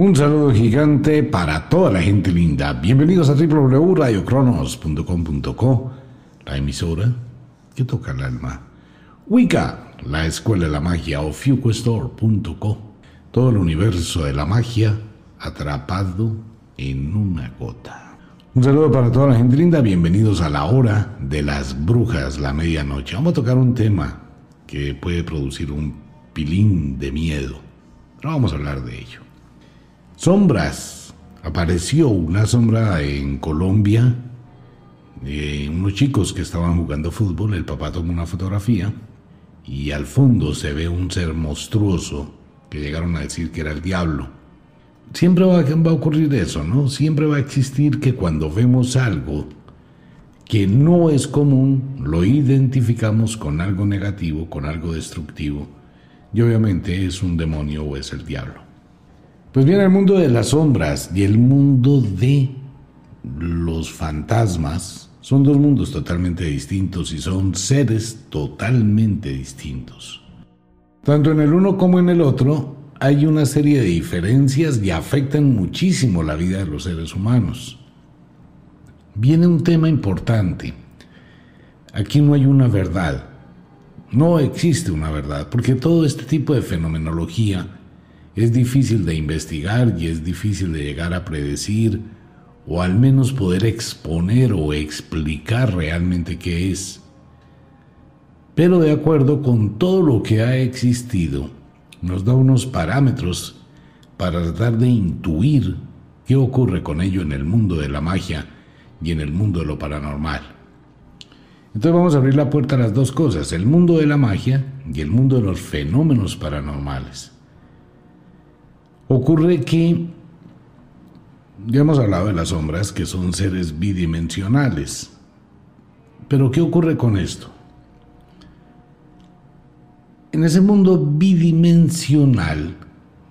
Un saludo gigante para toda la gente linda. Bienvenidos a www.radiocronos.com.co, la emisora que toca el alma. Wicca, la escuela de la magia o todo el universo de la magia atrapado en una gota. Un saludo para toda la gente linda, bienvenidos a la hora de las brujas, la medianoche. Vamos a tocar un tema que puede producir un pilín de miedo, pero vamos a hablar de ello. Sombras. Apareció una sombra en Colombia de unos chicos que estaban jugando fútbol. El papá tomó una fotografía y al fondo se ve un ser monstruoso que llegaron a decir que era el diablo. Siempre va, va a ocurrir eso, ¿no? Siempre va a existir que cuando vemos algo que no es común, lo identificamos con algo negativo, con algo destructivo, y obviamente es un demonio o es el diablo. Pues bien, el mundo de las sombras y el mundo de los fantasmas son dos mundos totalmente distintos y son seres totalmente distintos. Tanto en el uno como en el otro hay una serie de diferencias y afectan muchísimo la vida de los seres humanos. Viene un tema importante. Aquí no hay una verdad. No existe una verdad, porque todo este tipo de fenomenología es difícil de investigar y es difícil de llegar a predecir o al menos poder exponer o explicar realmente qué es. Pero de acuerdo con todo lo que ha existido, nos da unos parámetros para tratar de intuir qué ocurre con ello en el mundo de la magia y en el mundo de lo paranormal. Entonces vamos a abrir la puerta a las dos cosas, el mundo de la magia y el mundo de los fenómenos paranormales. Ocurre que ya hemos hablado de las sombras, que son seres bidimensionales. Pero ¿qué ocurre con esto? En ese mundo bidimensional,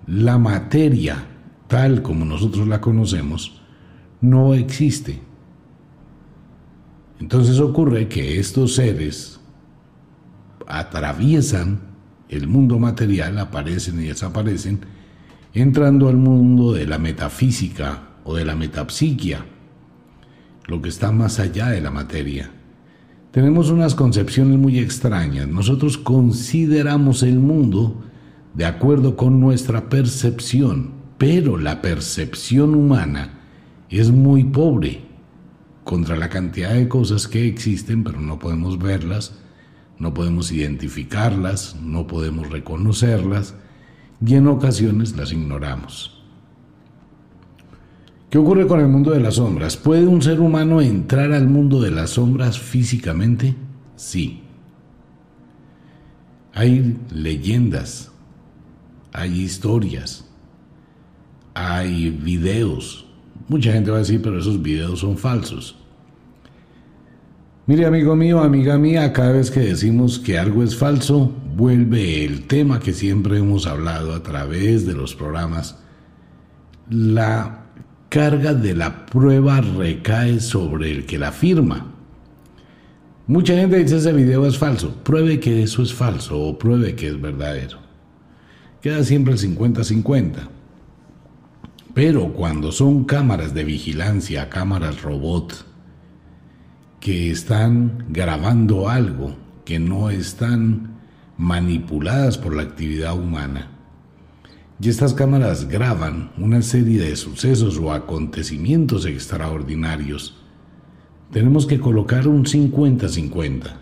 la materia, tal como nosotros la conocemos, no existe. Entonces ocurre que estos seres atraviesan el mundo material, aparecen y desaparecen, entrando al mundo de la metafísica o de la metapsiquia, lo que está más allá de la materia. Tenemos unas concepciones muy extrañas. Nosotros consideramos el mundo de acuerdo con nuestra percepción, pero la percepción humana es muy pobre contra la cantidad de cosas que existen, pero no podemos verlas, no podemos identificarlas, no podemos reconocerlas y en ocasiones las ignoramos. ¿Qué ocurre con el mundo de las sombras? ¿Puede un ser humano entrar al mundo de las sombras físicamente? Sí. Hay leyendas, hay historias, hay videos. Mucha gente va a decir, pero esos videos son falsos. Mire, amigo mío, amiga mía, cada vez que decimos que algo es falso, vuelve el tema que siempre hemos hablado a través de los programas. La carga de la prueba recae sobre el que la firma. Mucha gente dice ese video es falso. Pruebe que eso es falso o pruebe que es verdadero. Queda siempre el 50-50. Pero cuando son cámaras de vigilancia, cámaras robot, que están grabando algo, que no están manipuladas por la actividad humana. Y estas cámaras graban una serie de sucesos o acontecimientos extraordinarios. Tenemos que colocar un 50-50.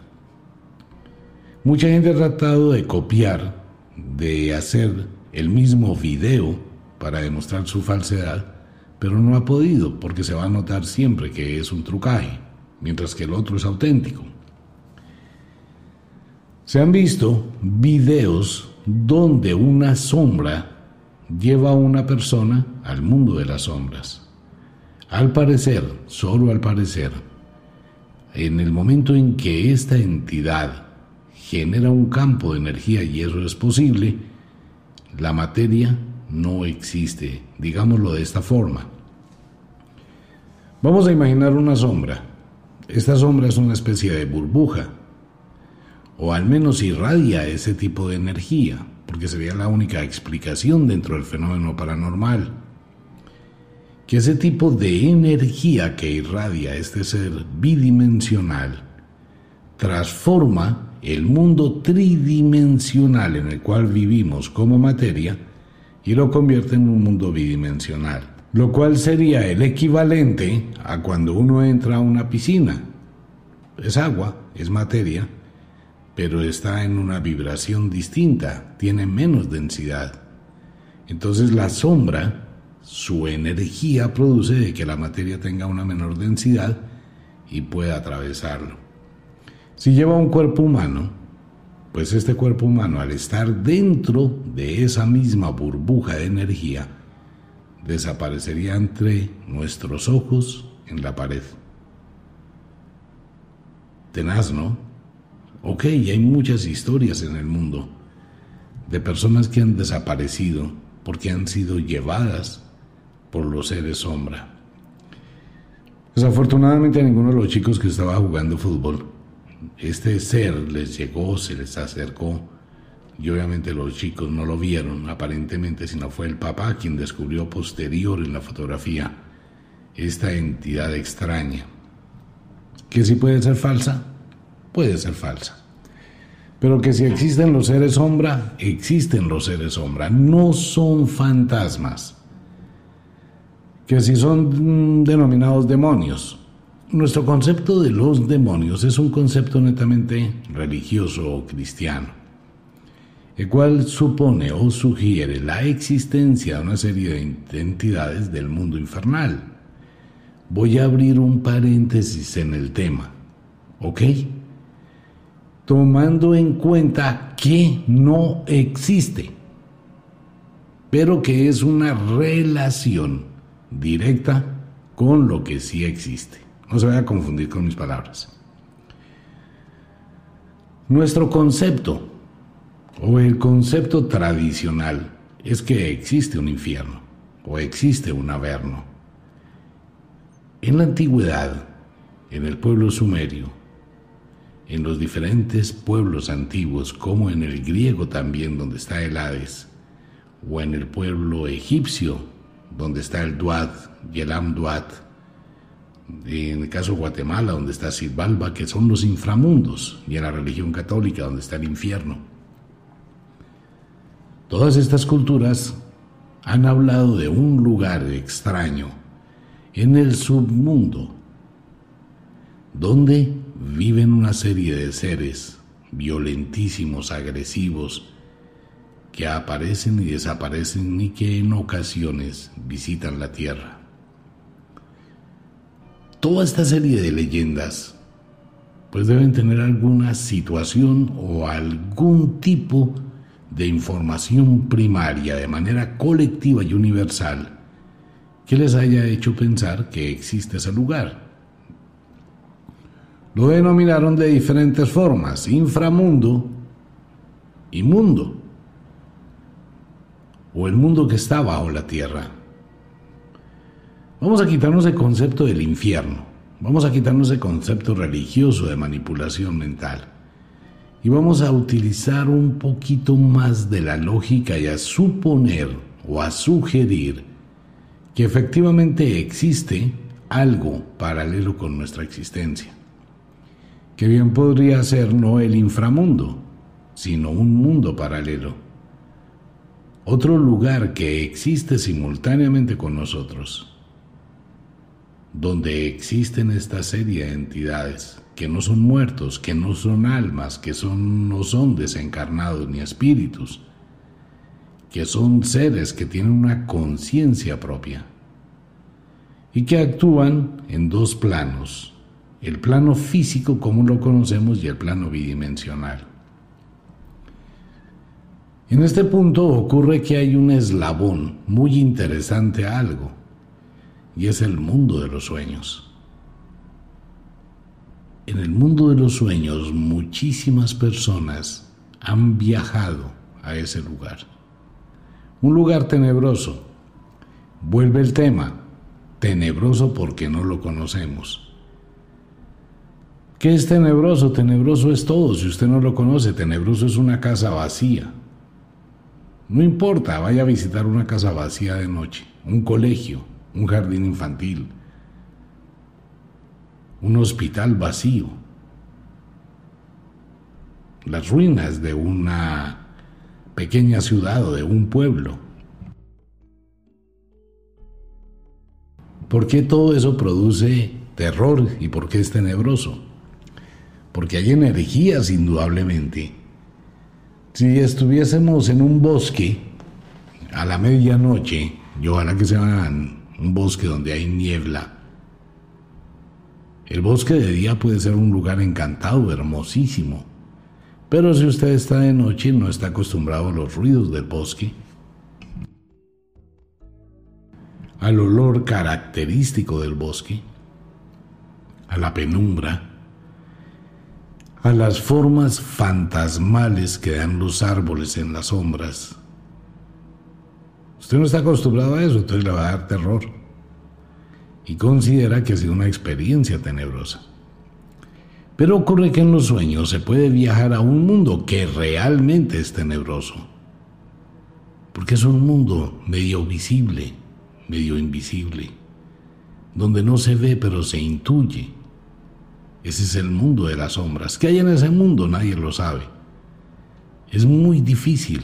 Mucha gente ha tratado de copiar, de hacer el mismo video para demostrar su falsedad, pero no ha podido porque se va a notar siempre que es un trucaje mientras que el otro es auténtico. Se han visto videos donde una sombra lleva a una persona al mundo de las sombras. Al parecer, solo al parecer, en el momento en que esta entidad genera un campo de energía y eso es posible, la materia no existe, digámoslo de esta forma. Vamos a imaginar una sombra esta sombra es una especie de burbuja, o al menos irradia ese tipo de energía, porque sería la única explicación dentro del fenómeno paranormal. que ese tipo de energía que irradia este ser bidimensional transforma el mundo tridimensional en el cual vivimos como materia y lo convierte en un mundo bidimensional, lo cual sería el equivalente a cuando uno entra a una piscina. Es agua, es materia, pero está en una vibración distinta, tiene menos densidad. Entonces la sombra, su energía produce de que la materia tenga una menor densidad y pueda atravesarlo. Si lleva un cuerpo humano, pues este cuerpo humano al estar dentro de esa misma burbuja de energía, desaparecería entre nuestros ojos en la pared. Tenaz, ¿no? Ok, hay muchas historias en el mundo de personas que han desaparecido porque han sido llevadas por los seres sombra. Desafortunadamente a ninguno de los chicos que estaba jugando fútbol, este ser les llegó, se les acercó y obviamente los chicos no lo vieron aparentemente, sino fue el papá quien descubrió posterior en la fotografía esta entidad extraña. ¿Que si puede ser falsa? puede ser falsa. Pero que si existen los seres sombra, existen los seres sombra, no son fantasmas. Que si son denominados demonios. Nuestro concepto de los demonios es un concepto netamente religioso o cristiano, el cual supone o sugiere la existencia de una serie de entidades del mundo infernal. Voy a abrir un paréntesis en el tema, ¿ok? tomando en cuenta que no existe, pero que es una relación directa con lo que sí existe. No se vaya a confundir con mis palabras. Nuestro concepto, o el concepto tradicional, es que existe un infierno, o existe un averno. En la antigüedad, en el pueblo sumerio, en los diferentes pueblos antiguos, como en el griego también, donde está el Hades, o en el pueblo egipcio, donde está el Duat y el Amduat, en el caso de Guatemala, donde está Silvalba, que son los inframundos, y en la religión católica, donde está el infierno. Todas estas culturas han hablado de un lugar extraño en el submundo, donde viven una serie de seres violentísimos, agresivos, que aparecen y desaparecen y que en ocasiones visitan la Tierra. Toda esta serie de leyendas pues deben tener alguna situación o algún tipo de información primaria de manera colectiva y universal que les haya hecho pensar que existe ese lugar. Lo denominaron de diferentes formas, inframundo y mundo, o el mundo que está bajo la tierra. Vamos a quitarnos el concepto del infierno, vamos a quitarnos el concepto religioso de manipulación mental y vamos a utilizar un poquito más de la lógica y a suponer o a sugerir que efectivamente existe algo paralelo con nuestra existencia que bien podría ser no el inframundo, sino un mundo paralelo. Otro lugar que existe simultáneamente con nosotros, donde existen esta serie de entidades que no son muertos, que no son almas, que son, no son desencarnados ni espíritus, que son seres que tienen una conciencia propia y que actúan en dos planos, el plano físico como lo conocemos y el plano bidimensional. En este punto ocurre que hay un eslabón muy interesante a algo, y es el mundo de los sueños. En el mundo de los sueños muchísimas personas han viajado a ese lugar. Un lugar tenebroso. Vuelve el tema, tenebroso porque no lo conocemos. ¿Qué es tenebroso? Tenebroso es todo. Si usted no lo conoce, tenebroso es una casa vacía. No importa, vaya a visitar una casa vacía de noche, un colegio, un jardín infantil, un hospital vacío, las ruinas de una pequeña ciudad o de un pueblo. ¿Por qué todo eso produce terror y por qué es tenebroso? Porque hay energías indudablemente. Si estuviésemos en un bosque a la medianoche, y ojalá que sea un bosque donde hay niebla, el bosque de día puede ser un lugar encantado, hermosísimo. Pero si usted está de noche y no está acostumbrado a los ruidos del bosque, al olor característico del bosque, a la penumbra, a las formas fantasmales que dan los árboles en las sombras. Usted no está acostumbrado a eso, entonces le va a dar terror y considera que ha sido una experiencia tenebrosa. Pero ocurre que en los sueños se puede viajar a un mundo que realmente es tenebroso, porque es un mundo medio visible, medio invisible, donde no se ve pero se intuye. Ese es el mundo de las sombras. ¿Qué hay en ese mundo? Nadie lo sabe. Es muy difícil,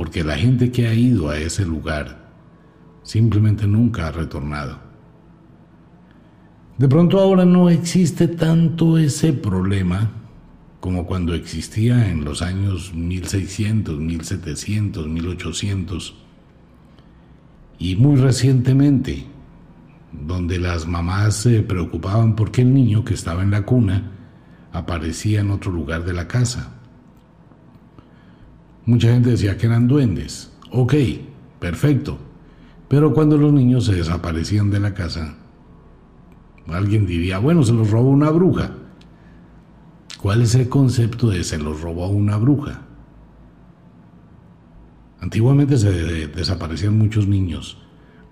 porque la gente que ha ido a ese lugar simplemente nunca ha retornado. De pronto ahora no existe tanto ese problema como cuando existía en los años 1600, 1700, 1800 y muy recientemente, donde las mamás se preocupaban porque el niño que estaba en la cuna aparecía en otro lugar de la casa. Mucha gente decía que eran duendes. Ok, perfecto. Pero cuando los niños se desaparecían de la casa, Alguien diría, bueno, se los robó una bruja. ¿Cuál es el concepto de se los robó una bruja? Antiguamente se desaparecían muchos niños.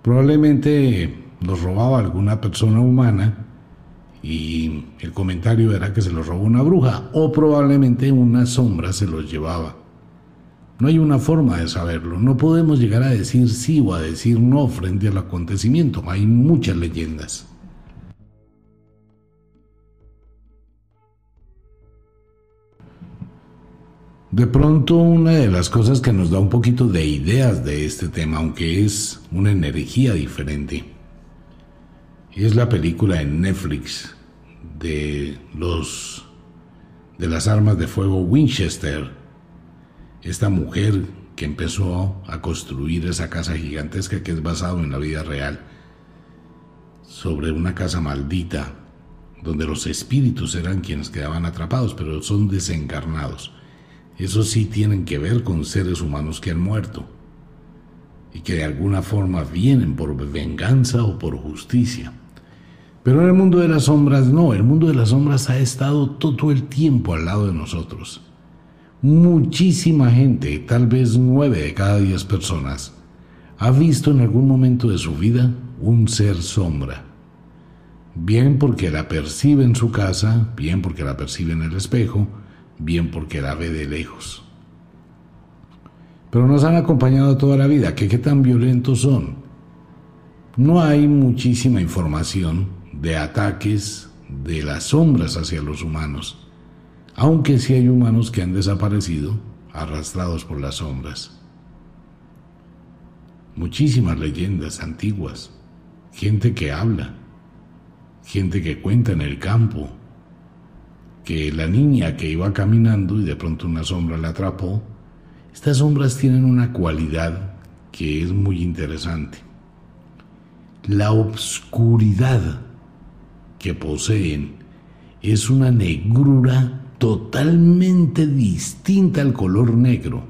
Probablemente los robaba alguna persona humana y el comentario era que se los robó una bruja o probablemente una sombra se los llevaba. No hay una forma de saberlo, no podemos llegar a decir sí o a decir no frente al acontecimiento, hay muchas leyendas. De pronto una de las cosas que nos da un poquito de ideas de este tema, aunque es una energía diferente, es la película en Netflix de los de las armas de fuego Winchester. Esta mujer que empezó a construir esa casa gigantesca que es basado en la vida real sobre una casa maldita donde los espíritus eran quienes quedaban atrapados, pero son desencarnados. Eso sí tienen que ver con seres humanos que han muerto y que de alguna forma vienen por venganza o por justicia. Pero en el mundo de las sombras no, el mundo de las sombras ha estado todo el tiempo al lado de nosotros. Muchísima gente, tal vez nueve de cada diez personas, ha visto en algún momento de su vida un ser sombra. Bien porque la percibe en su casa, bien porque la percibe en el espejo, bien porque la ve de lejos. Pero nos han acompañado toda la vida, que qué tan violentos son. No hay muchísima información de ataques de las sombras hacia los humanos, aunque sí hay humanos que han desaparecido arrastrados por las sombras. Muchísimas leyendas antiguas, gente que habla, gente que cuenta en el campo, que la niña que iba caminando y de pronto una sombra la atrapó, estas sombras tienen una cualidad que es muy interesante. La obscuridad que poseen es una negrura totalmente distinta al color negro.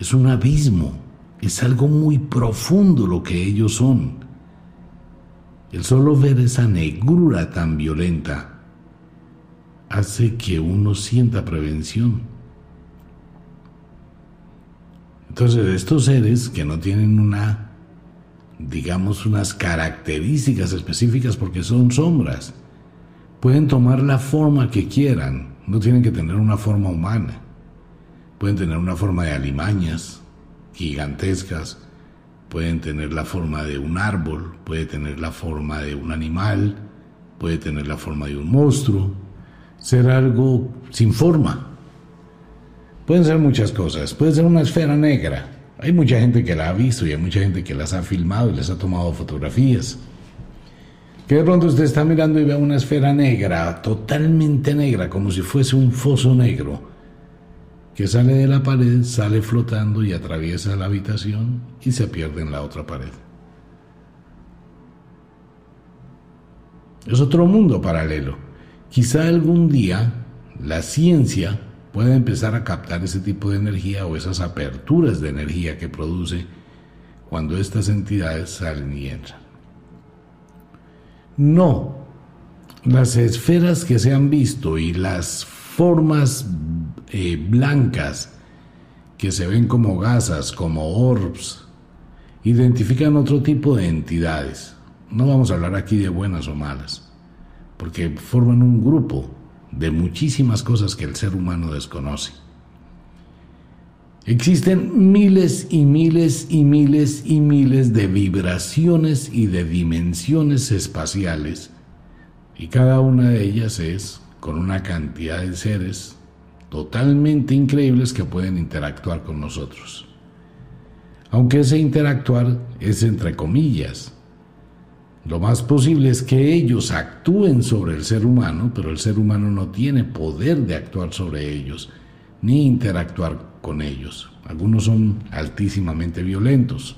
Es un abismo, es algo muy profundo lo que ellos son. El solo ver esa negrura tan violenta hace que uno sienta prevención. Entonces, estos seres que no tienen una, digamos, unas características específicas porque son sombras, pueden tomar la forma que quieran, no tienen que tener una forma humana. Pueden tener una forma de alimañas gigantescas, pueden tener la forma de un árbol, puede tener la forma de un animal, puede tener la forma de un monstruo, ser algo sin forma. Pueden ser muchas cosas, puede ser una esfera negra. Hay mucha gente que la ha visto y hay mucha gente que las ha filmado y les ha tomado fotografías. Que de pronto usted está mirando y ve una esfera negra, totalmente negra, como si fuese un foso negro, que sale de la pared, sale flotando y atraviesa la habitación y se pierde en la otra pared. Es otro mundo paralelo. Quizá algún día la ciencia pueda empezar a captar ese tipo de energía o esas aperturas de energía que produce cuando estas entidades salen y entran. No, las esferas que se han visto y las formas eh, blancas que se ven como gasas, como orbs, identifican otro tipo de entidades. No vamos a hablar aquí de buenas o malas, porque forman un grupo de muchísimas cosas que el ser humano desconoce. Existen miles y miles y miles y miles de vibraciones y de dimensiones espaciales y cada una de ellas es con una cantidad de seres totalmente increíbles que pueden interactuar con nosotros. Aunque ese interactuar es entre comillas. Lo más posible es que ellos actúen sobre el ser humano, pero el ser humano no tiene poder de actuar sobre ellos, ni interactuar ellos. Algunos son altísimamente violentos.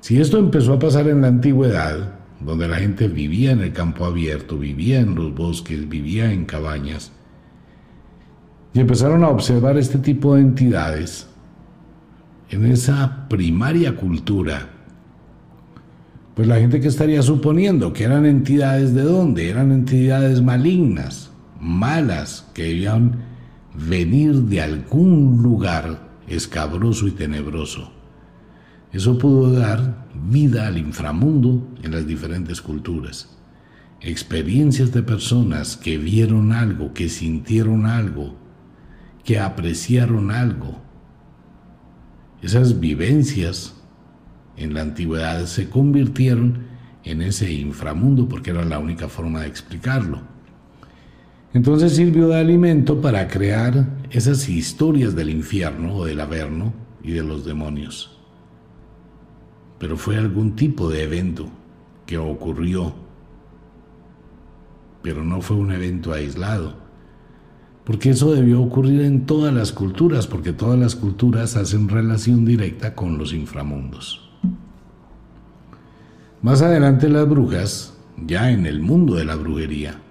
Si esto empezó a pasar en la antigüedad, donde la gente vivía en el campo abierto, vivía en los bosques, vivía en cabañas, y empezaron a observar este tipo de entidades en esa primaria cultura, pues la gente que estaría suponiendo que eran entidades de dónde, eran entidades malignas, malas, que debían venir de algún lugar escabroso y tenebroso. Eso pudo dar vida al inframundo en las diferentes culturas. Experiencias de personas que vieron algo, que sintieron algo, que apreciaron algo. Esas vivencias en la antigüedad se convirtieron en ese inframundo porque era la única forma de explicarlo. Entonces sirvió de alimento para crear esas historias del infierno o del averno y de los demonios. Pero fue algún tipo de evento que ocurrió, pero no fue un evento aislado, porque eso debió ocurrir en todas las culturas, porque todas las culturas hacen relación directa con los inframundos. Más adelante las brujas, ya en el mundo de la brujería,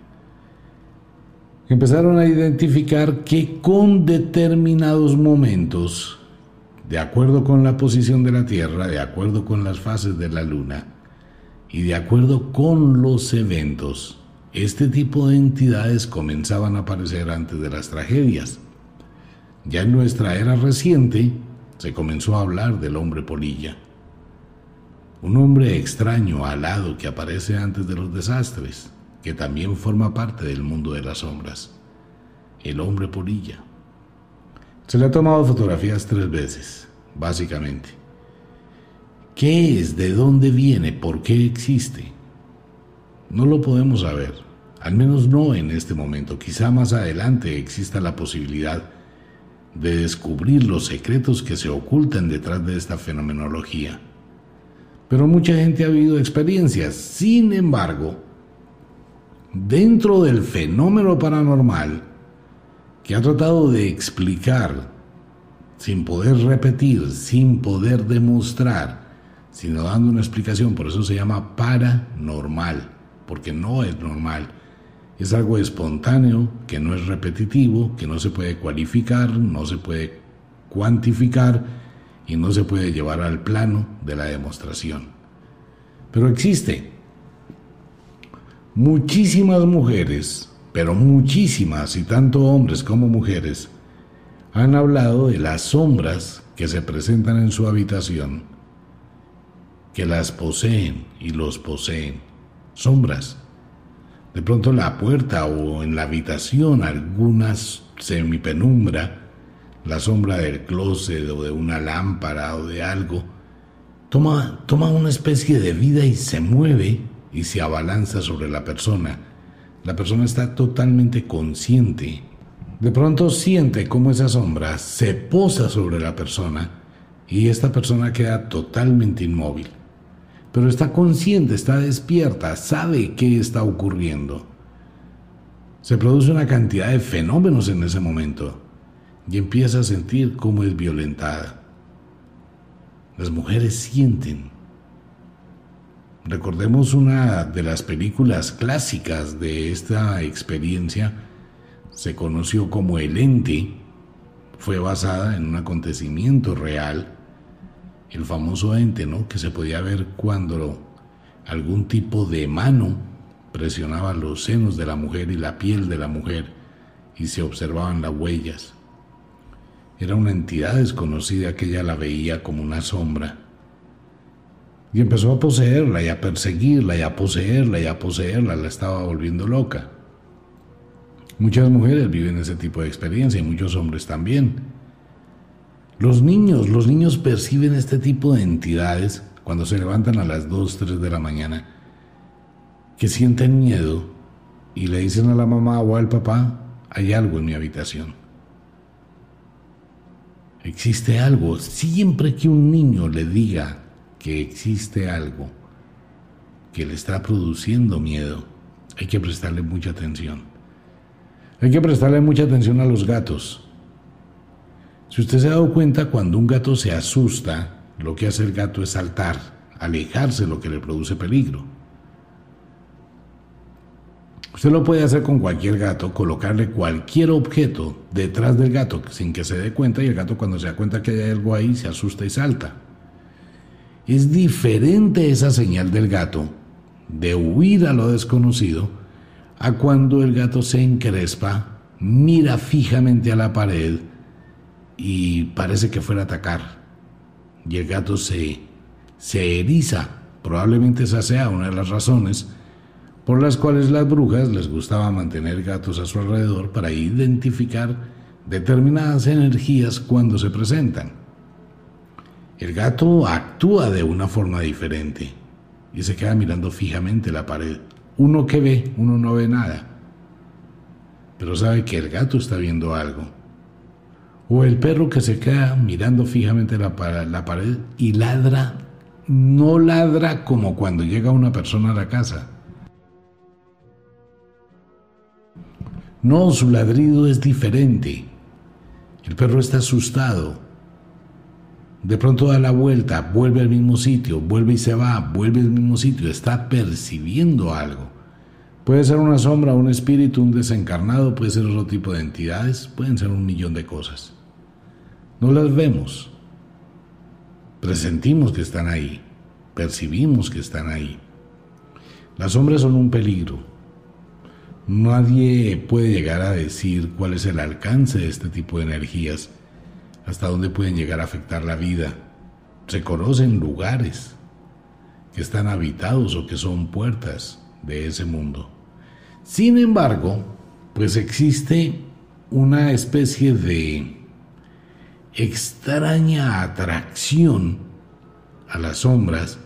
empezaron a identificar que con determinados momentos, de acuerdo con la posición de la Tierra, de acuerdo con las fases de la Luna y de acuerdo con los eventos, este tipo de entidades comenzaban a aparecer antes de las tragedias. Ya en nuestra era reciente se comenzó a hablar del hombre polilla, un hombre extraño, alado, que aparece antes de los desastres que también forma parte del mundo de las sombras, el hombre polilla. Se le ha tomado fotografías tres veces, básicamente. ¿Qué es? ¿De dónde viene? ¿Por qué existe? No lo podemos saber, al menos no en este momento. Quizá más adelante exista la posibilidad de descubrir los secretos que se ocultan detrás de esta fenomenología. Pero mucha gente ha vivido experiencias. Sin embargo, dentro del fenómeno paranormal que ha tratado de explicar sin poder repetir, sin poder demostrar, sino dando una explicación, por eso se llama paranormal, porque no es normal. Es algo espontáneo, que no es repetitivo, que no se puede cualificar, no se puede cuantificar y no se puede llevar al plano de la demostración. Pero existe, Muchísimas mujeres, pero muchísimas, y tanto hombres como mujeres, han hablado de las sombras que se presentan en su habitación, que las poseen y los poseen. Sombras. De pronto la puerta o en la habitación algunas semipenumbra, la sombra del closet o de una lámpara o de algo, toma, toma una especie de vida y se mueve y se abalanza sobre la persona. La persona está totalmente consciente. De pronto siente cómo esa sombra se posa sobre la persona y esta persona queda totalmente inmóvil. Pero está consciente, está despierta, sabe qué está ocurriendo. Se produce una cantidad de fenómenos en ese momento y empieza a sentir cómo es violentada. Las mujeres sienten. Recordemos una de las películas clásicas de esta experiencia, se conoció como El Ente, fue basada en un acontecimiento real, el famoso ente, ¿no? Que se podía ver cuando algún tipo de mano presionaba los senos de la mujer y la piel de la mujer y se observaban las huellas. Era una entidad desconocida que ella la veía como una sombra. Y empezó a poseerla y a perseguirla y a poseerla y a poseerla, la estaba volviendo loca. Muchas mujeres viven ese tipo de experiencia y muchos hombres también. Los niños, los niños perciben este tipo de entidades cuando se levantan a las 2, 3 de la mañana, que sienten miedo y le dicen a la mamá o al papá, hay algo en mi habitación. Existe algo. Siempre que un niño le diga que existe algo que le está produciendo miedo, hay que prestarle mucha atención. Hay que prestarle mucha atención a los gatos. Si usted se ha dado cuenta, cuando un gato se asusta, lo que hace el gato es saltar, alejarse de lo que le produce peligro. Usted lo puede hacer con cualquier gato, colocarle cualquier objeto detrás del gato sin que se dé cuenta y el gato cuando se da cuenta que hay algo ahí se asusta y salta. Es diferente esa señal del gato de huir a lo desconocido a cuando el gato se encrespa, mira fijamente a la pared y parece que fuera a atacar. Y el gato se, se eriza. Probablemente esa sea una de las razones por las cuales las brujas les gustaba mantener gatos a su alrededor para identificar determinadas energías cuando se presentan. El gato actúa de una forma diferente y se queda mirando fijamente la pared. Uno que ve, uno no ve nada, pero sabe que el gato está viendo algo. O el perro que se queda mirando fijamente la, la pared y ladra, no ladra como cuando llega una persona a la casa No, su ladrido es diferente. El perro está asustado. De pronto da la vuelta, vuelve al mismo sitio, vuelve y se va, vuelve al mismo sitio, está percibiendo algo. Puede ser una sombra, un espíritu, un desencarnado, puede ser otro tipo de entidades, pueden ser un millón de cosas. No las vemos, presentimos que están ahí, percibimos que están ahí. Las sombras son un peligro, Nadie puede llegar a decir cuál es el alcance de este tipo de energías, hasta dónde pueden llegar a afectar la vida. Se conocen lugares que están habitados o que son puertas de ese mundo. Sin embargo, pues existe una especie de extraña atracción a las sombras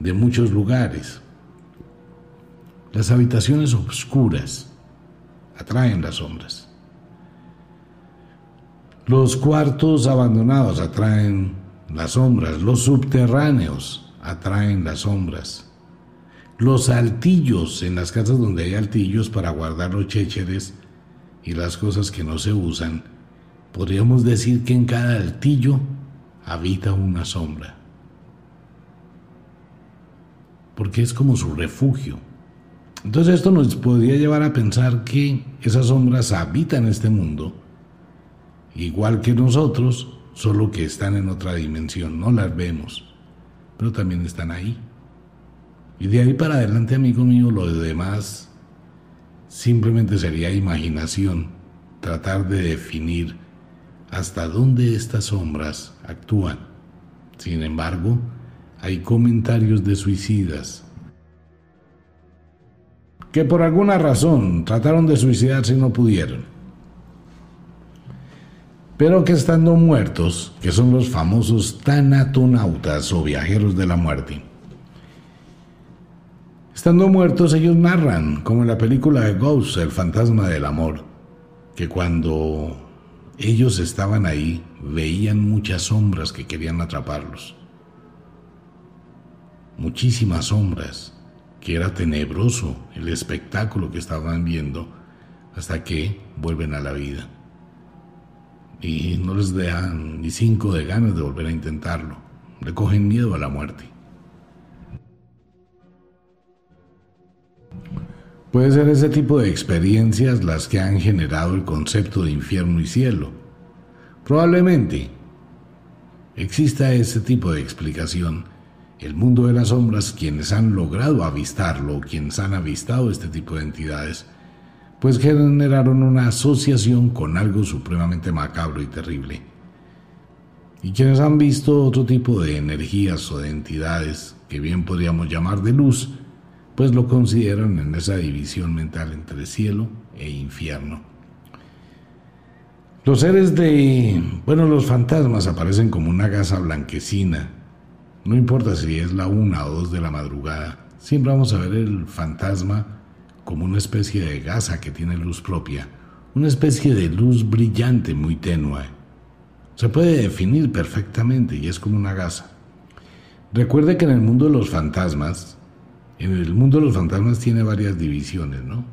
de muchos lugares. Las habitaciones oscuras atraen las sombras. Los cuartos abandonados atraen las sombras. Los subterráneos atraen las sombras. Los altillos en las casas donde hay altillos para guardar los chécheres y las cosas que no se usan, podríamos decir que en cada altillo habita una sombra. Porque es como su refugio. Entonces esto nos podría llevar a pensar que esas sombras habitan este mundo, igual que nosotros, solo que están en otra dimensión, no las vemos, pero también están ahí. Y de ahí para adelante, amigo mío, lo demás simplemente sería imaginación, tratar de definir hasta dónde estas sombras actúan. Sin embargo, hay comentarios de suicidas que por alguna razón trataron de suicidarse y no pudieron. Pero que estando muertos, que son los famosos tanatonautas o viajeros de la muerte, estando muertos ellos narran, como en la película de Ghost, el fantasma del amor, que cuando ellos estaban ahí veían muchas sombras que querían atraparlos, muchísimas sombras, que era tenebroso el espectáculo que estaban viendo hasta que vuelven a la vida y no les dejan ni cinco de ganas de volver a intentarlo. Le cogen miedo a la muerte. Puede ser ese tipo de experiencias las que han generado el concepto de infierno y cielo. Probablemente exista ese tipo de explicación. El mundo de las sombras, quienes han logrado avistarlo, quienes han avistado este tipo de entidades, pues generaron una asociación con algo supremamente macabro y terrible. Y quienes han visto otro tipo de energías o de entidades que bien podríamos llamar de luz, pues lo consideran en esa división mental entre cielo e infierno. Los seres de, bueno, los fantasmas aparecen como una gasa blanquecina. No importa si es la una o dos de la madrugada, siempre vamos a ver el fantasma como una especie de gasa que tiene luz propia, una especie de luz brillante muy tenue. Se puede definir perfectamente y es como una gasa. Recuerde que en el mundo de los fantasmas, en el mundo de los fantasmas tiene varias divisiones, ¿no?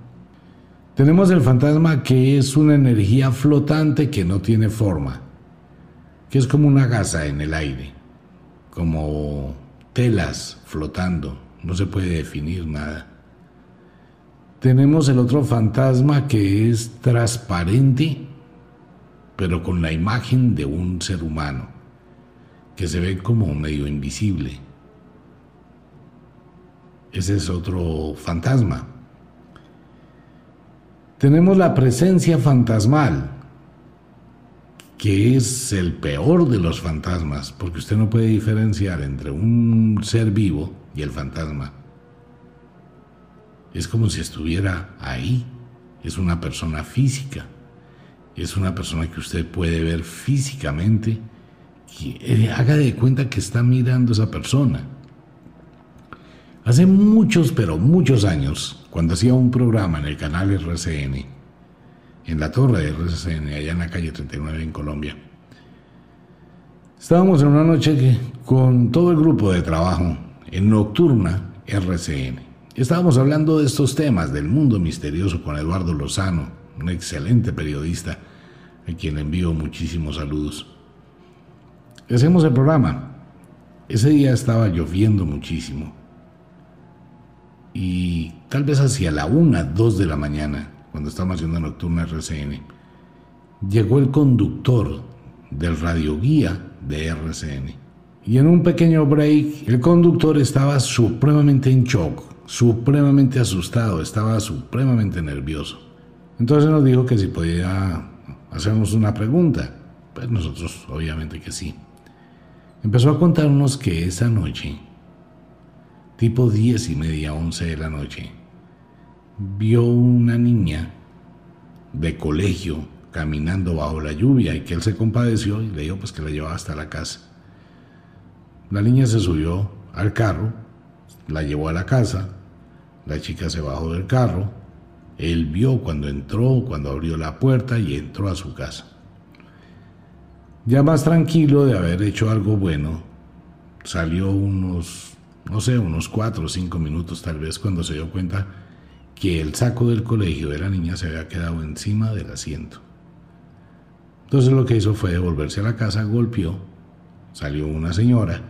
Tenemos el fantasma que es una energía flotante que no tiene forma, que es como una gasa en el aire, como telas flotando, no se puede definir nada. Tenemos el otro fantasma que es transparente, pero con la imagen de un ser humano, que se ve como medio invisible. Ese es otro fantasma. Tenemos la presencia fantasmal, que es el peor de los fantasmas, porque usted no puede diferenciar entre un ser vivo y el fantasma. Es como si estuviera ahí. Es una persona física. Es una persona que usted puede ver físicamente. Y eh, haga de cuenta que está mirando a esa persona. Hace muchos, pero muchos años, cuando hacía un programa en el canal RCN, en la torre de RCN, allá en la calle 39 en Colombia, estábamos en una noche con todo el grupo de trabajo en Nocturna RCN. Estábamos hablando de estos temas del mundo misterioso con Eduardo Lozano, un excelente periodista, a quien envío muchísimos saludos. Hacemos el programa. Ese día estaba lloviendo muchísimo. Y tal vez hacia la una, dos de la mañana, cuando estábamos haciendo nocturna RCN, llegó el conductor del radioguía de RCN. Y en un pequeño break, el conductor estaba supremamente en shock supremamente asustado, estaba supremamente nervioso. Entonces nos dijo que si podía hacernos una pregunta. Pues nosotros obviamente que sí. Empezó a contarnos que esa noche, tipo diez y media, once de la noche, vio una niña de colegio caminando bajo la lluvia y que él se compadeció y le dijo pues que la llevaba hasta la casa. La niña se subió al carro, la llevó a la casa, la chica se bajó del carro, él vio cuando entró, cuando abrió la puerta y entró a su casa. Ya más tranquilo de haber hecho algo bueno, salió unos, no sé, unos cuatro o cinco minutos tal vez cuando se dio cuenta que el saco del colegio de la niña se había quedado encima del asiento. Entonces lo que hizo fue devolverse a la casa, golpeó, salió una señora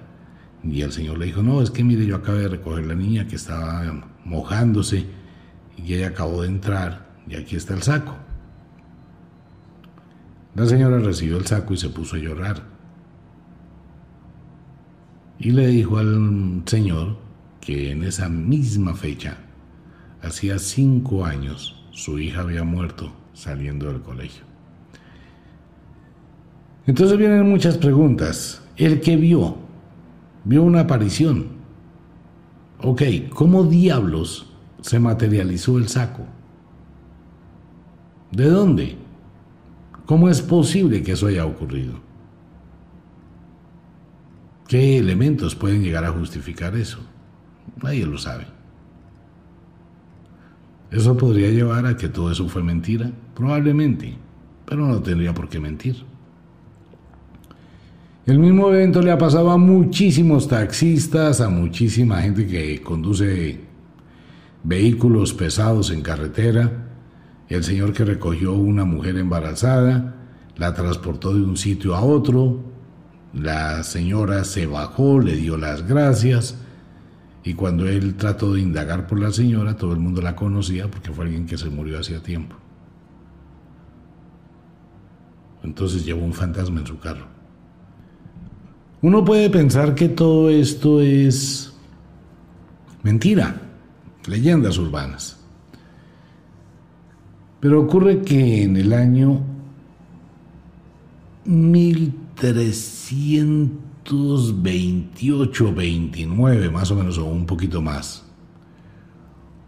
y el señor le dijo, no, es que mire, yo acabé de recoger la niña que estaba mojándose y ella acabó de entrar y aquí está el saco. La señora recibió el saco y se puso a llorar. Y le dijo al señor que en esa misma fecha, hacía cinco años, su hija había muerto saliendo del colegio. Entonces vienen muchas preguntas. El que vio, vio una aparición, Ok, ¿cómo diablos se materializó el saco? ¿De dónde? ¿Cómo es posible que eso haya ocurrido? ¿Qué elementos pueden llegar a justificar eso? Nadie lo sabe. ¿Eso podría llevar a que todo eso fue mentira? Probablemente, pero no tendría por qué mentir. El mismo evento le ha pasado a muchísimos taxistas, a muchísima gente que conduce vehículos pesados en carretera. El señor que recogió una mujer embarazada, la transportó de un sitio a otro, la señora se bajó, le dio las gracias y cuando él trató de indagar por la señora, todo el mundo la conocía porque fue alguien que se murió hacía tiempo. Entonces llevó un fantasma en su carro. Uno puede pensar que todo esto es mentira, leyendas urbanas. Pero ocurre que en el año 1328, 29 más o menos, o un poquito más,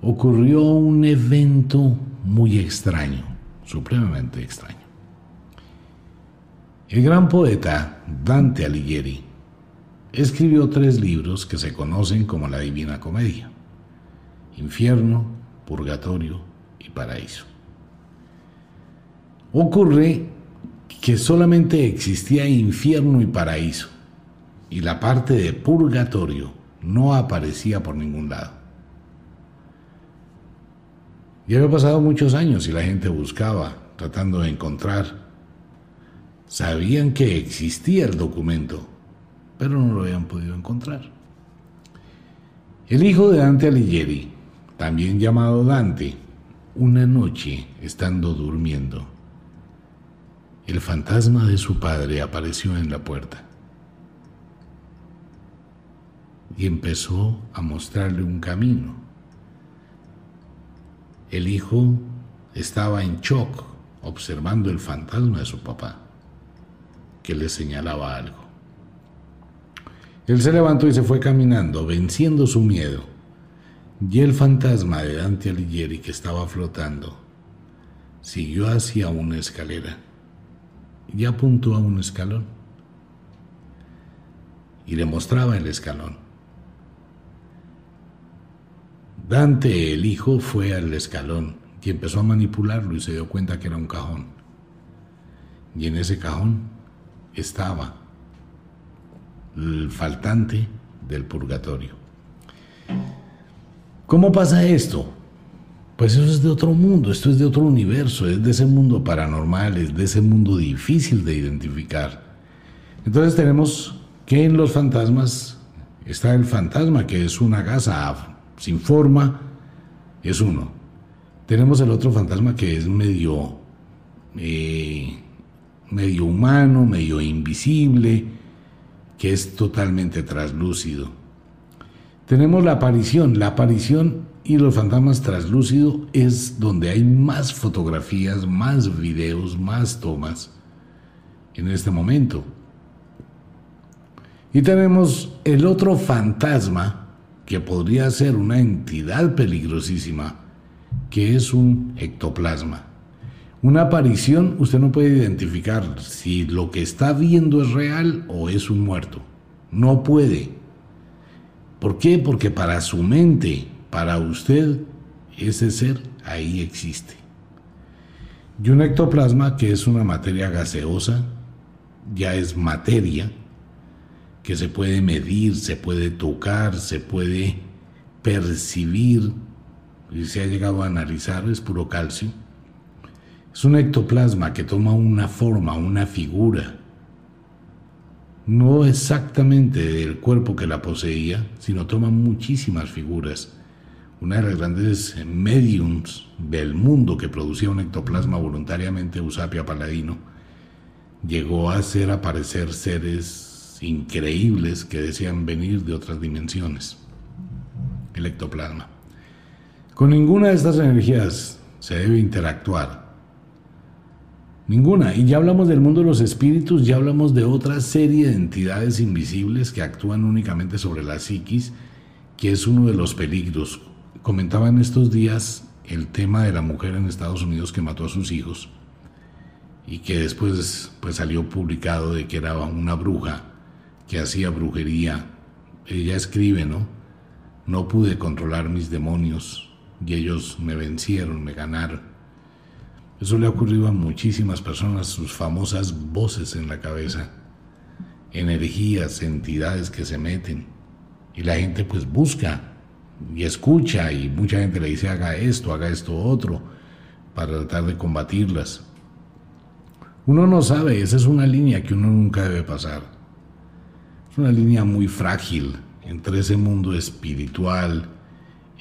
ocurrió un evento muy extraño, supremamente extraño. El gran poeta Dante Alighieri escribió tres libros que se conocen como la Divina Comedia, Infierno, Purgatorio y Paraíso. Ocurre que solamente existía infierno y paraíso, y la parte de purgatorio no aparecía por ningún lado. Ya había pasado muchos años y la gente buscaba, tratando de encontrar Sabían que existía el documento, pero no lo habían podido encontrar. El hijo de Dante Alighieri, también llamado Dante, una noche, estando durmiendo, el fantasma de su padre apareció en la puerta y empezó a mostrarle un camino. El hijo estaba en shock observando el fantasma de su papá que le señalaba algo. Él se levantó y se fue caminando, venciendo su miedo. Y el fantasma de Dante Alighieri que estaba flotando siguió hacia una escalera y apuntó a un escalón y le mostraba el escalón. Dante, el hijo, fue al escalón y empezó a manipularlo y se dio cuenta que era un cajón. Y en ese cajón estaba el faltante del purgatorio. ¿Cómo pasa esto? Pues eso es de otro mundo, esto es de otro universo, es de ese mundo paranormal, es de ese mundo difícil de identificar. Entonces tenemos que en los fantasmas está el fantasma, que es una gasa sin forma, es uno. Tenemos el otro fantasma que es medio eh, medio humano, medio invisible, que es totalmente traslúcido. Tenemos la aparición, la aparición y los fantasmas traslúcidos es donde hay más fotografías, más videos, más tomas en este momento. Y tenemos el otro fantasma que podría ser una entidad peligrosísima, que es un ectoplasma. Una aparición, usted no puede identificar si lo que está viendo es real o es un muerto. No puede. ¿Por qué? Porque para su mente, para usted, ese ser ahí existe. Y un ectoplasma, que es una materia gaseosa, ya es materia, que se puede medir, se puede tocar, se puede percibir, y se ha llegado a analizar, es puro calcio es un ectoplasma que toma una forma, una figura, no exactamente del cuerpo que la poseía, sino toma muchísimas figuras. Una de las grandes mediums del mundo que producía un ectoplasma voluntariamente, Usapia Paladino, llegó a hacer aparecer seres increíbles que decían venir de otras dimensiones. El ectoplasma. Con ninguna de estas energías se debe interactuar Ninguna. Y ya hablamos del mundo de los espíritus, ya hablamos de otra serie de entidades invisibles que actúan únicamente sobre la psiquis, que es uno de los peligros. Comentaba en estos días el tema de la mujer en Estados Unidos que mató a sus hijos. y que después pues salió publicado de que era una bruja que hacía brujería. Ella escribe, ¿no? No pude controlar mis demonios y ellos me vencieron, me ganaron. Eso le ha ocurrido a muchísimas personas, sus famosas voces en la cabeza, energías, entidades que se meten. Y la gente pues busca y escucha y mucha gente le dice haga esto, haga esto otro, para tratar de combatirlas. Uno no sabe, esa es una línea que uno nunca debe pasar. Es una línea muy frágil entre ese mundo espiritual,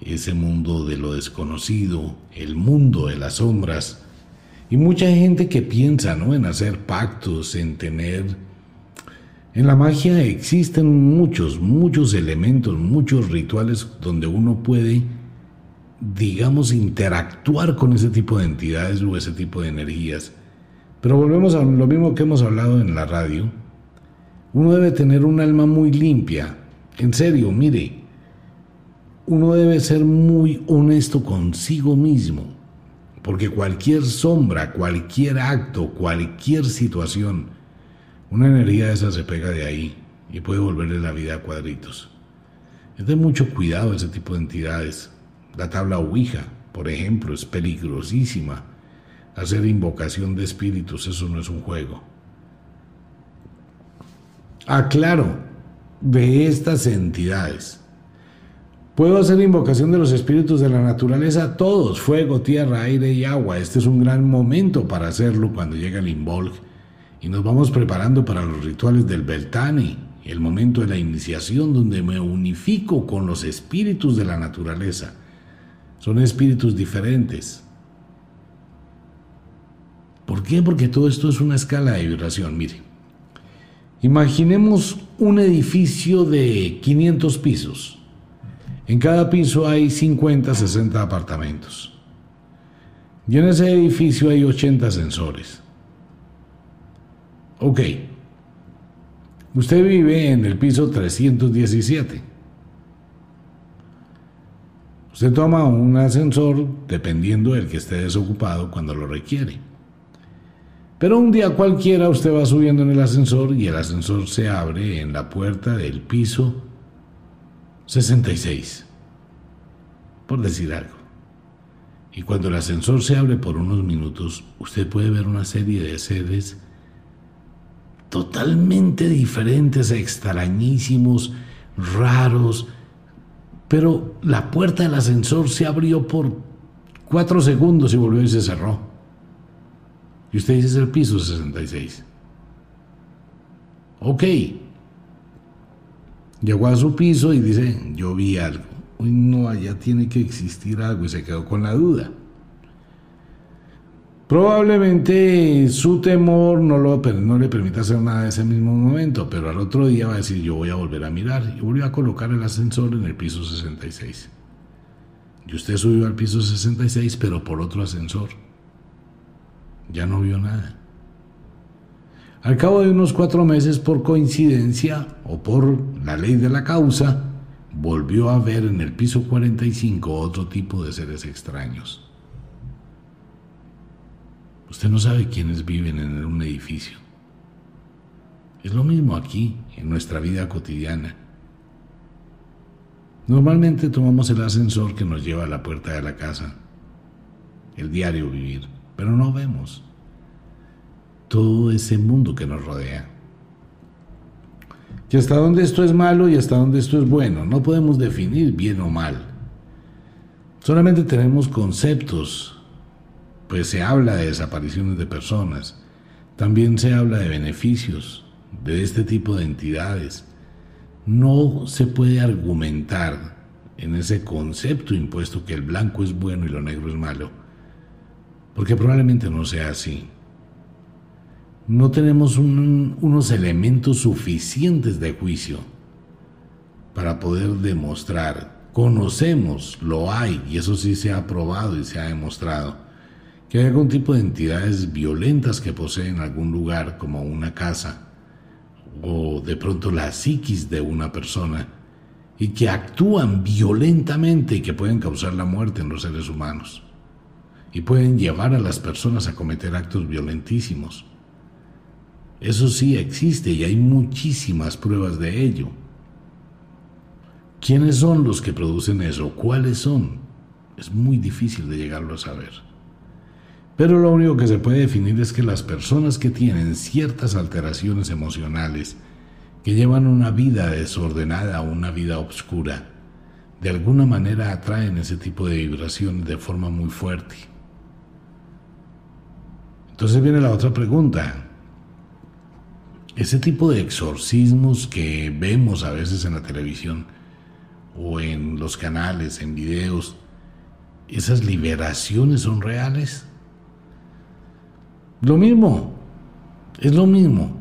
ese mundo de lo desconocido, el mundo de las sombras. Y mucha gente que piensa ¿no? en hacer pactos, en tener... En la magia existen muchos, muchos elementos, muchos rituales donde uno puede, digamos, interactuar con ese tipo de entidades o ese tipo de energías pero volvemos a lo mismo que hemos hablado en la radio. Uno debe tener un alma muy limpia. En serio, mire, uno debe ser muy honesto consigo mismo. Porque cualquier sombra, cualquier acto, cualquier situación, una energía de esa se pega de ahí y puede volverle la vida a cuadritos. Es mucho cuidado ese tipo de entidades. La tabla Ouija, por ejemplo, es peligrosísima hacer invocación de espíritus, eso no es un juego. Aclaro, de estas entidades, puedo hacer invocación de los espíritus de la naturaleza, todos, fuego, tierra, aire y agua. Este es un gran momento para hacerlo cuando llega el Involg y nos vamos preparando para los rituales del Beltane, el momento de la iniciación donde me unifico con los espíritus de la naturaleza. Son espíritus diferentes, ¿Por qué? Porque todo esto es una escala de vibración. Mire, imaginemos un edificio de 500 pisos. En cada piso hay 50, 60 apartamentos. Y en ese edificio hay 80 ascensores. Ok. Usted vive en el piso 317. Usted toma un ascensor dependiendo del que esté desocupado cuando lo requiere. Pero un día cualquiera usted va subiendo en el ascensor y el ascensor se abre en la puerta del piso 66, por decir algo. Y cuando el ascensor se abre por unos minutos, usted puede ver una serie de seres totalmente diferentes, extrañísimos, raros, pero la puerta del ascensor se abrió por cuatro segundos y volvió y se cerró. Y usted dice es el piso 66. Ok. Llegó a su piso y dice, yo vi algo. Uy, no, allá tiene que existir algo y se quedó con la duda. Probablemente su temor no, lo, no le permita hacer nada en ese mismo momento, pero al otro día va a decir, yo voy a volver a mirar. Y volvió a colocar el ascensor en el piso 66. Y usted subió al piso 66, pero por otro ascensor ya no vio nada. Al cabo de unos cuatro meses, por coincidencia o por la ley de la causa, volvió a ver en el piso 45 otro tipo de seres extraños. Usted no sabe quiénes viven en un edificio. Es lo mismo aquí, en nuestra vida cotidiana. Normalmente tomamos el ascensor que nos lleva a la puerta de la casa, el diario vivir pero no vemos todo ese mundo que nos rodea. Y hasta dónde esto es malo y hasta dónde esto es bueno. No podemos definir bien o mal. Solamente tenemos conceptos, pues se habla de desapariciones de personas, también se habla de beneficios de este tipo de entidades. No se puede argumentar en ese concepto impuesto que el blanco es bueno y lo negro es malo porque probablemente no sea así. No tenemos unos elementos suficientes de juicio para poder demostrar, conocemos, lo hay, y eso sí se ha probado y se ha demostrado, que hay algún tipo de entidades violentas que poseen algún lugar, como una casa, o de pronto la psiquis de una persona, y que actúan violentamente y que pueden causar la muerte en los seres humanos y pueden llevar a las personas a cometer actos violentísimos. Eso sí existe y hay muchísimas pruebas de ello. ¿Quiénes son los que producen eso? ¿Cuáles son? Es muy difícil de llegarlo a saber. Pero lo único que se puede definir es que las personas que tienen ciertas alteraciones emocionales, que llevan una vida desordenada una vida oscura, de alguna manera atraen ese tipo de vibraciones de forma muy fuerte. Entonces viene la otra pregunta. Ese tipo de exorcismos que vemos a veces en la televisión o en los canales, en videos, ¿esas liberaciones son reales? Lo mismo, es lo mismo.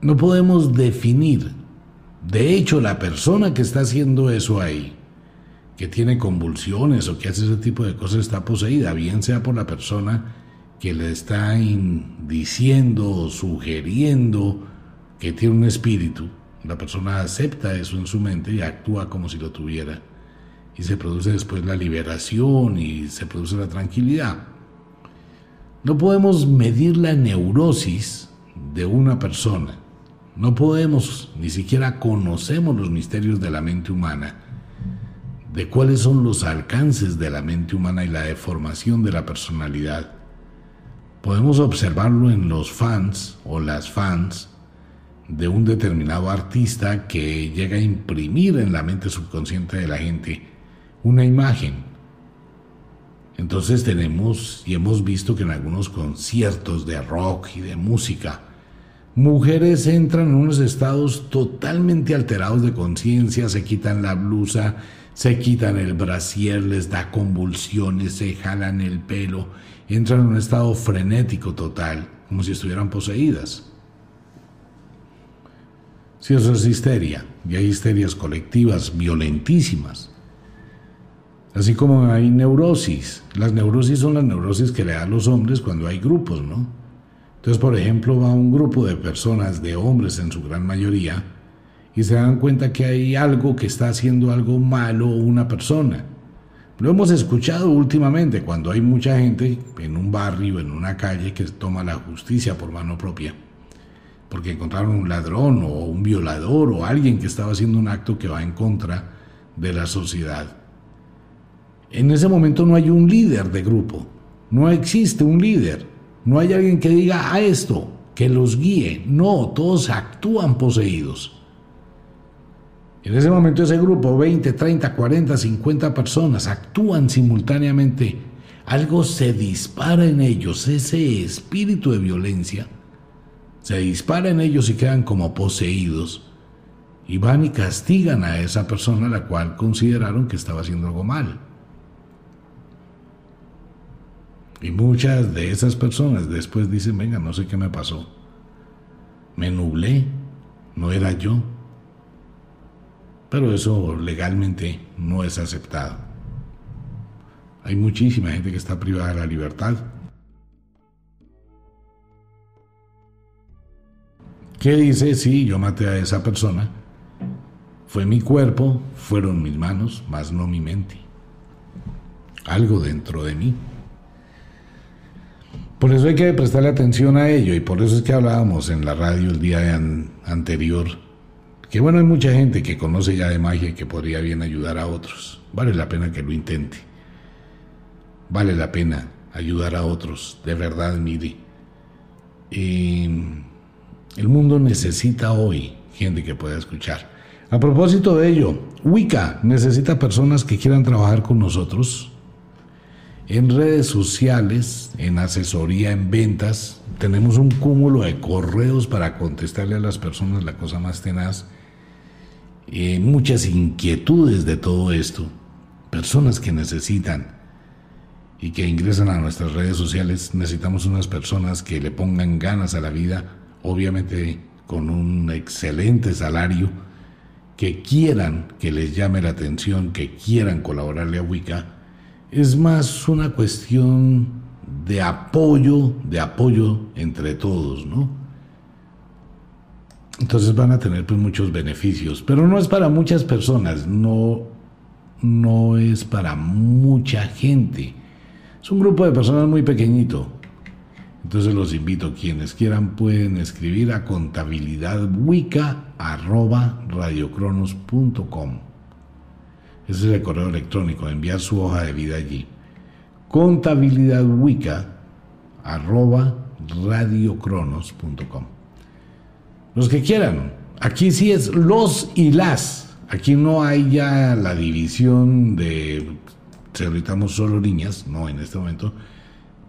No podemos definir. De hecho, la persona que está haciendo eso ahí, que tiene convulsiones o que hace ese tipo de cosas, está poseída, bien sea por la persona que le está diciendo o sugiriendo que tiene un espíritu. La persona acepta eso en su mente y actúa como si lo tuviera. Y se produce después la liberación y se produce la tranquilidad. No podemos medir la neurosis de una persona. No podemos, ni siquiera conocemos los misterios de la mente humana, de cuáles son los alcances de la mente humana y la deformación de la personalidad. Podemos observarlo en los fans o las fans de un determinado artista que llega a imprimir en la mente subconsciente de la gente una imagen. Entonces tenemos y hemos visto que en algunos conciertos de rock y de música, mujeres entran en unos estados totalmente alterados de conciencia, se quitan la blusa, se quitan el brasier, les da convulsiones, se jalan el pelo, entran en un estado frenético total, como si estuvieran poseídas. Si eso es histeria, y hay histerias colectivas violentísimas. Así como hay neurosis. Las neurosis son las neurosis que le dan los hombres cuando hay grupos, ¿no? Entonces, por ejemplo, va un grupo de personas, de hombres en su gran mayoría, y se dan cuenta que hay algo que está haciendo algo malo una persona. Lo hemos escuchado últimamente cuando hay mucha gente en un barrio, en una calle, que toma la justicia por mano propia, porque encontraron un ladrón o un violador o alguien que estaba haciendo un acto que va en contra de la sociedad. En ese momento no hay un líder de grupo, no existe un líder, no hay alguien que diga a esto, que los guíe, no, todos actúan poseídos. En ese momento ese grupo, 20, 30, 40, 50 personas, actúan simultáneamente. Algo se dispara en ellos, ese espíritu de violencia, se dispara en ellos y quedan como poseídos. Y van y castigan a esa persona a la cual consideraron que estaba haciendo algo mal. Y muchas de esas personas después dicen, venga, no sé qué me pasó. Me nublé, no era yo. Pero eso legalmente no es aceptado. Hay muchísima gente que está privada de la libertad. ¿Qué dice? Sí, yo maté a esa persona. Fue mi cuerpo, fueron mis manos, más no mi mente. Algo dentro de mí. Por eso hay que prestarle atención a ello y por eso es que hablábamos en la radio el día anterior que bueno, hay mucha gente que conoce ya de magia y que podría bien ayudar a otros. Vale la pena que lo intente. Vale la pena ayudar a otros, de verdad, mire. el mundo necesita hoy gente que pueda escuchar. A propósito de ello, Wicca necesita personas que quieran trabajar con nosotros en redes sociales, en asesoría, en ventas, tenemos un cúmulo de correos para contestarle a las personas la cosa más tenaz. Muchas inquietudes de todo esto. Personas que necesitan y que ingresan a nuestras redes sociales. Necesitamos unas personas que le pongan ganas a la vida, obviamente con un excelente salario, que quieran que les llame la atención, que quieran colaborarle a Wicca es más una cuestión de apoyo, de apoyo entre todos, ¿no? Entonces van a tener pues muchos beneficios, pero no es para muchas personas, no, no es para mucha gente. Es un grupo de personas muy pequeñito. Entonces los invito, quienes quieran pueden escribir a contabilidadwica.radiocronos.com. Ese es el correo electrónico, enviar su hoja de vida allí. contabilidadwica.radiocronos.com. Los que quieran, aquí sí es los y las. Aquí no hay ya la división de ahorita solo niñas, no en este momento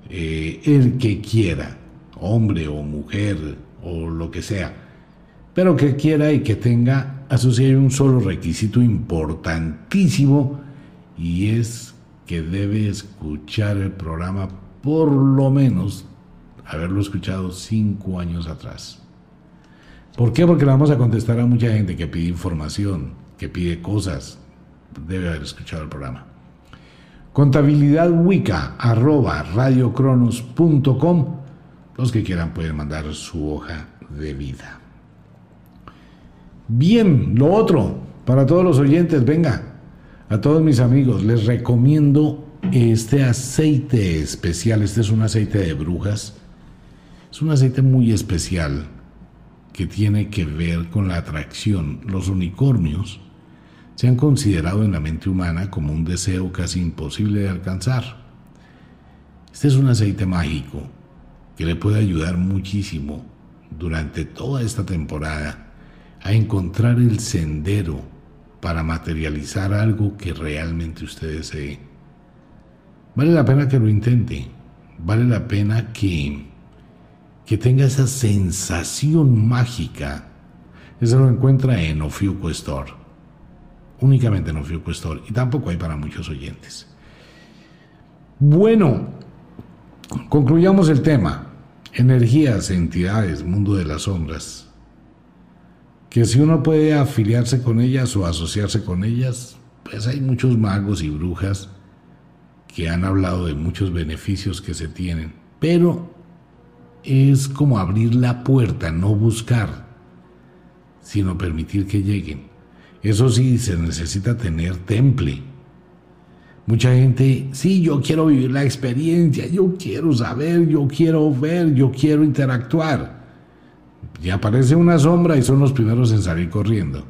eh, el que quiera, hombre o mujer o lo que sea, pero que quiera y que tenga, asociado un solo requisito importantísimo y es que debe escuchar el programa por lo menos haberlo escuchado cinco años atrás. ¿Por qué? Porque le vamos a contestar a mucha gente que pide información, que pide cosas. Debe haber escuchado el programa. Contabilidad Wicca, arroba radiocronos.com. Los que quieran pueden mandar su hoja de vida. Bien, lo otro, para todos los oyentes, venga, a todos mis amigos, les recomiendo este aceite especial. Este es un aceite de brujas. Es un aceite muy especial que tiene que ver con la atracción. Los unicornios se han considerado en la mente humana como un deseo casi imposible de alcanzar. Este es un aceite mágico que le puede ayudar muchísimo durante toda esta temporada a encontrar el sendero para materializar algo que realmente usted desee. Vale la pena que lo intente, vale la pena que, que tenga esa sensación mágica. Eso lo encuentra en Ofiuco Store únicamente en Ofio Cuestor y tampoco hay para muchos oyentes. Bueno, concluyamos el tema. Energías, entidades, mundo de las sombras. Que si uno puede afiliarse con ellas o asociarse con ellas, pues hay muchos magos y brujas que han hablado de muchos beneficios que se tienen. Pero es como abrir la puerta, no buscar, sino permitir que lleguen. Eso sí, se necesita tener temple. Mucha gente, sí, yo quiero vivir la experiencia, yo quiero saber, yo quiero ver, yo quiero interactuar. Y aparece una sombra y son los primeros en salir corriendo.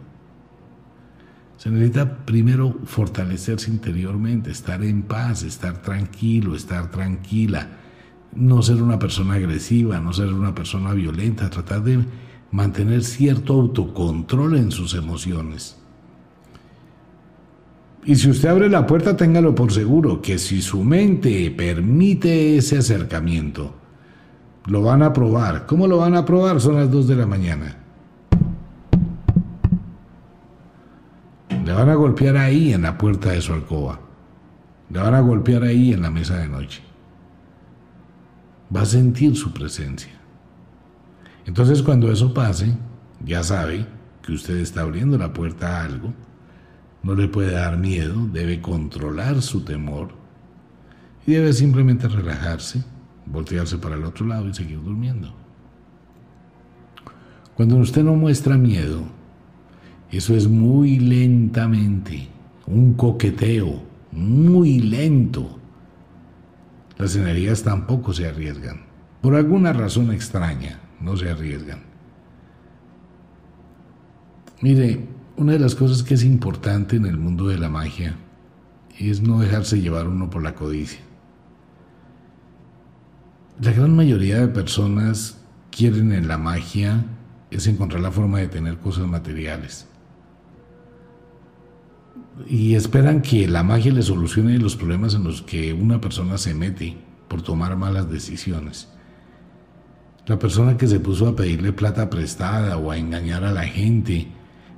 Se necesita primero fortalecerse interiormente, estar en paz, estar tranquilo, estar tranquila, no ser una persona agresiva, no ser una persona violenta, tratar de mantener cierto autocontrol en sus emociones. Y si usted abre la puerta, téngalo por seguro que si su mente permite ese acercamiento, lo van a probar. ¿Cómo lo van a probar? Son las 2 de la mañana. Le van a golpear ahí en la puerta de su alcoba. Le van a golpear ahí en la mesa de noche. Va a sentir su presencia. Entonces cuando eso pase, ya sabe que usted está abriendo la puerta a algo no le puede dar miedo, debe controlar su temor y debe simplemente relajarse, voltearse para el otro lado y seguir durmiendo. Cuando usted no muestra miedo, eso es muy lentamente, un coqueteo, muy lento. Las energías tampoco se arriesgan. Por alguna razón extraña, no se arriesgan. Mire, una de las cosas que es importante en el mundo de la magia es no dejarse llevar uno por la codicia. La gran mayoría de personas quieren en la magia es encontrar la forma de tener cosas materiales. Y esperan que la magia les solucione los problemas en los que una persona se mete por tomar malas decisiones. La persona que se puso a pedirle plata prestada o a engañar a la gente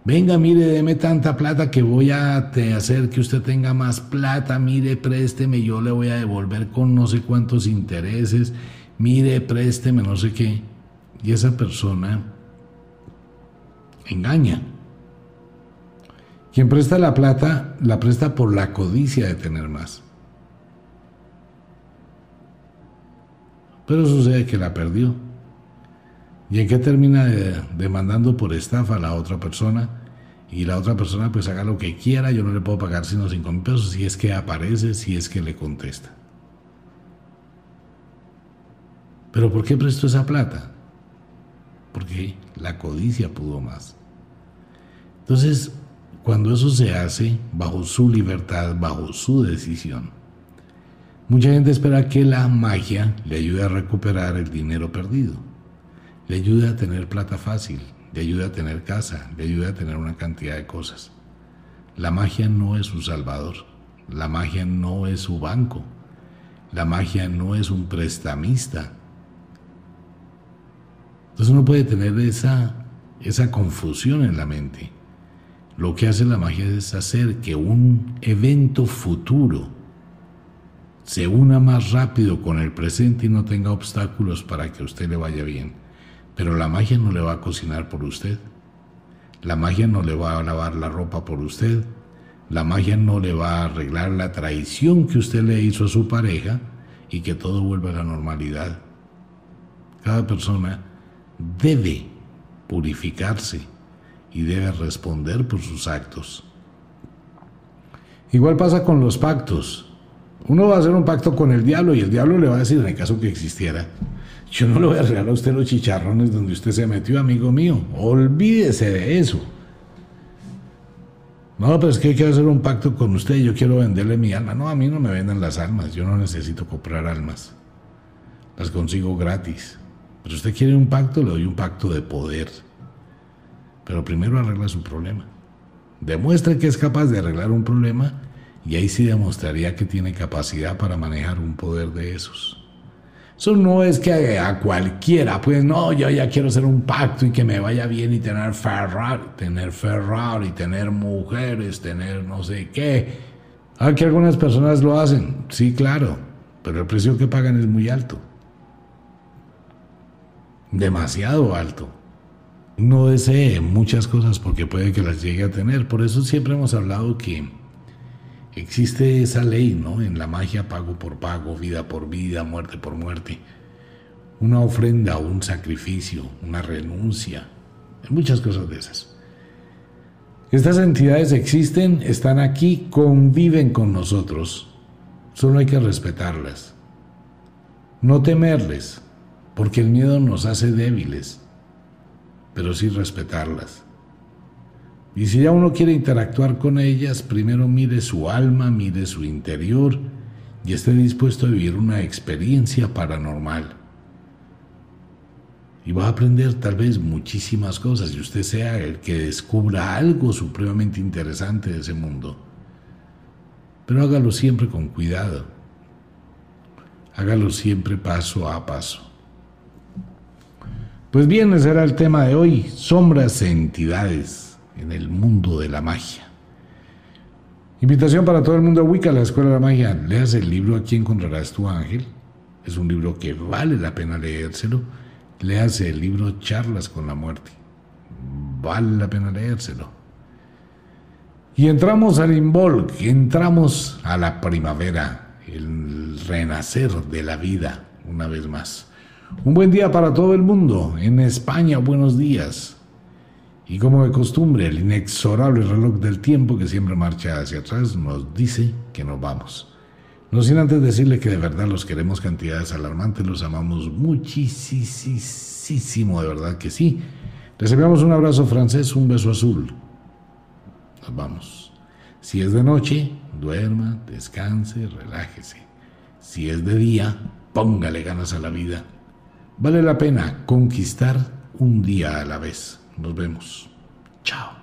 Venga, mire, deme tanta plata que voy a hacer que usted tenga más plata. Mire, présteme, yo le voy a devolver con no sé cuántos intereses. Mire, présteme, no sé qué. Y esa persona engaña. Quien presta la plata, la presta por la codicia de tener más. Pero sucede que la perdió. ¿Y en qué termina demandando por estafa a la otra persona? Y la otra persona pues haga lo que quiera, yo no le puedo pagar sino cinco mil pesos si es que aparece, si es que le contesta. ¿Pero por qué prestó esa plata? Porque la codicia pudo más. Entonces, cuando eso se hace bajo su libertad, bajo su decisión, mucha gente espera que la magia le ayude a recuperar el dinero perdido, le ayude a tener plata fácil, le ayude a tener casa, le ayude a tener una cantidad de cosas. La magia no es su salvador, la magia no es su banco, la magia no es un prestamista. Entonces uno puede tener esa, esa confusión en la mente. Lo que hace la magia es hacer que un evento futuro se una más rápido con el presente y no tenga obstáculos para que a usted le vaya bien. Pero la magia no le va a cocinar por usted. La magia no le va a lavar la ropa por usted. La magia no le va a arreglar la traición que usted le hizo a su pareja y que todo vuelva a la normalidad. Cada persona debe purificarse y debe responder por sus actos. Igual pasa con los pactos. Uno va a hacer un pacto con el diablo y el diablo le va a decir, en el caso que existiera, yo no le voy a regalar a usted los chicharrones donde usted se metió, amigo mío. Olvídese de eso. No, pero es que quiero hacer un pacto con usted yo quiero venderle mi alma. No, a mí no me venden las almas, yo no necesito comprar almas. Las consigo gratis. Pero usted quiere un pacto, le doy un pacto de poder. Pero primero arregla su problema. Demuestre que es capaz de arreglar un problema y ahí sí demostraría que tiene capacidad para manejar un poder de esos. Eso no es que a cualquiera, pues no, yo ya quiero hacer un pacto y que me vaya bien y tener Ferrari, tener Ferrari, tener mujeres, tener no sé qué. Ah, que algunas personas lo hacen, sí, claro, pero el precio que pagan es muy alto. Demasiado alto no desee muchas cosas porque puede que las llegue a tener. Por eso siempre hemos hablado que existe esa ley, ¿no? En la magia, pago por pago, vida por vida, muerte por muerte. Una ofrenda, un sacrificio, una renuncia, muchas cosas de esas. Estas entidades existen, están aquí, conviven con nosotros. Solo hay que respetarlas. No temerles, porque el miedo nos hace débiles pero sí respetarlas. Y si ya uno quiere interactuar con ellas, primero mire su alma, mire su interior y esté dispuesto a vivir una experiencia paranormal. Y va a aprender tal vez muchísimas cosas y usted sea el que descubra algo supremamente interesante de ese mundo. Pero hágalo siempre con cuidado. Hágalo siempre paso a paso. Pues bien, ese era el tema de hoy, sombras e entidades en el mundo de la magia. Invitación para todo el mundo a Wicca, la Escuela de la Magia. Leas el libro Aquí encontrarás tu ángel. Es un libro que vale la pena leérselo. Leas el libro Charlas con la muerte. Vale la pena leérselo. Y entramos al Involk, entramos a la primavera, el renacer de la vida una vez más. Un buen día para todo el mundo. En España, buenos días. Y como de costumbre, el inexorable reloj del tiempo que siempre marcha hacia atrás nos dice que nos vamos. No sin antes decirle que de verdad los queremos cantidades alarmantes, los amamos muchísimo, de verdad que sí. Les enviamos un abrazo francés, un beso azul. Nos vamos. Si es de noche, duerma, descanse, relájese. Si es de día, póngale ganas a la vida. Vale la pena conquistar un día a la vez. Nos vemos. Chao.